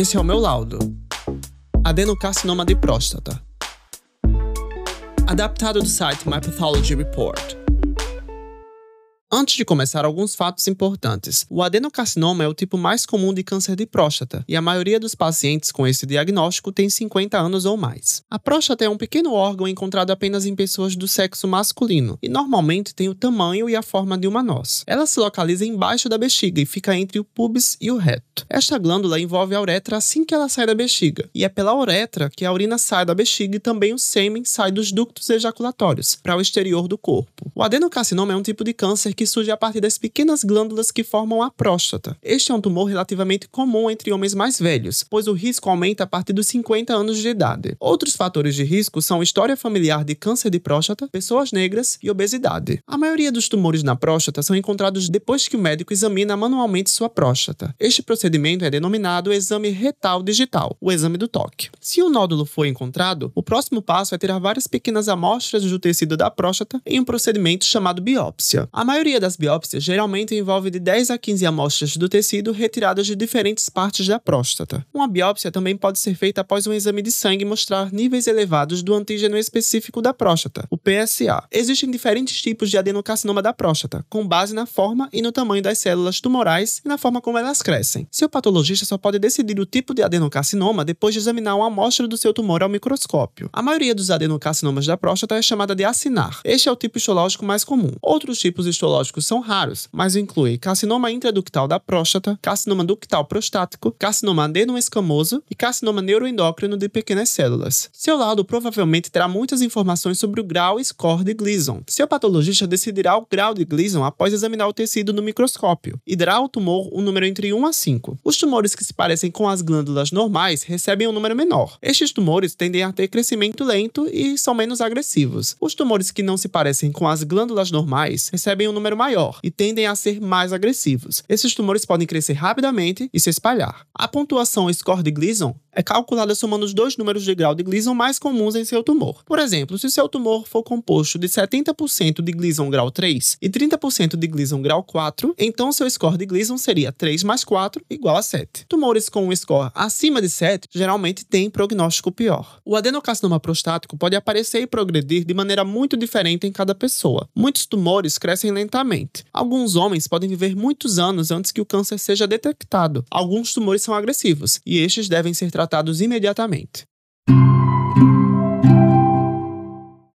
Esse é o meu laudo. Adenocarcinoma de próstata. Adaptado do site My Pathology Report. Antes de começar, alguns fatos importantes. O adenocarcinoma é o tipo mais comum de câncer de próstata, e a maioria dos pacientes com esse diagnóstico tem 50 anos ou mais. A próstata é um pequeno órgão encontrado apenas em pessoas do sexo masculino, e normalmente tem o tamanho e a forma de uma noz. Ela se localiza embaixo da bexiga e fica entre o pubis e o reto. Esta glândula envolve a uretra assim que ela sai da bexiga, e é pela uretra que a urina sai da bexiga e também o sêmen sai dos ductos ejaculatórios para o exterior do corpo. O adenocarcinoma é um tipo de câncer que surge a partir das pequenas glândulas que formam a próstata. Este é um tumor relativamente comum entre homens mais velhos, pois o risco aumenta a partir dos 50 anos de idade. Outros fatores de risco são história familiar de câncer de próstata, pessoas negras e obesidade. A maioria dos tumores na próstata são encontrados depois que o médico examina manualmente sua próstata. Este procedimento é denominado exame retal digital, o exame do toque. Se o nódulo for encontrado, o próximo passo é tirar várias pequenas amostras do tecido da próstata em um procedimento chamado biópsia. A maioria maioria das biópsias geralmente envolve de 10 a 15 amostras do tecido retiradas de diferentes partes da próstata. Uma biópsia também pode ser feita após um exame de sangue mostrar níveis elevados do antígeno específico da próstata, o PSA. Existem diferentes tipos de adenocarcinoma da próstata, com base na forma e no tamanho das células tumorais e na forma como elas crescem. Seu patologista só pode decidir o tipo de adenocarcinoma depois de examinar uma amostra do seu tumor ao microscópio. A maioria dos adenocarcinomas da próstata é chamada de acinar. Este é o tipo histológico mais comum. Outros tipos histológicos são raros, mas inclui carcinoma intraductal da próstata, carcinoma ductal prostático, carcinoma adenoescamoso e carcinoma neuroendócrino de pequenas células. Seu laudo provavelmente terá muitas informações sobre o grau score de Gleason. Seu patologista decidirá o grau de Gleason após examinar o tecido no microscópio e dará ao tumor um número entre 1 a 5. Os tumores que se parecem com as glândulas normais recebem um número menor. Estes tumores tendem a ter crescimento lento e são menos agressivos. Os tumores que não se parecem com as glândulas normais recebem um número maior e tendem a ser mais agressivos. Esses tumores podem crescer rapidamente e se espalhar. A pontuação score de Gleason é calculada somando os dois números de grau de Gleason mais comuns em seu tumor. Por exemplo, se seu tumor for composto de 70% de Gleason grau 3 e 30% de Gleason grau 4, então seu score de Gleason seria 3 mais 4 igual a 7. Tumores com um score acima de 7 geralmente têm prognóstico pior. O adenocarcinoma prostático pode aparecer e progredir de maneira muito diferente em cada pessoa. Muitos tumores crescem lentamente. Alguns homens podem viver muitos anos antes que o câncer seja detectado. Alguns tumores são agressivos e estes devem ser tratados imediatamente.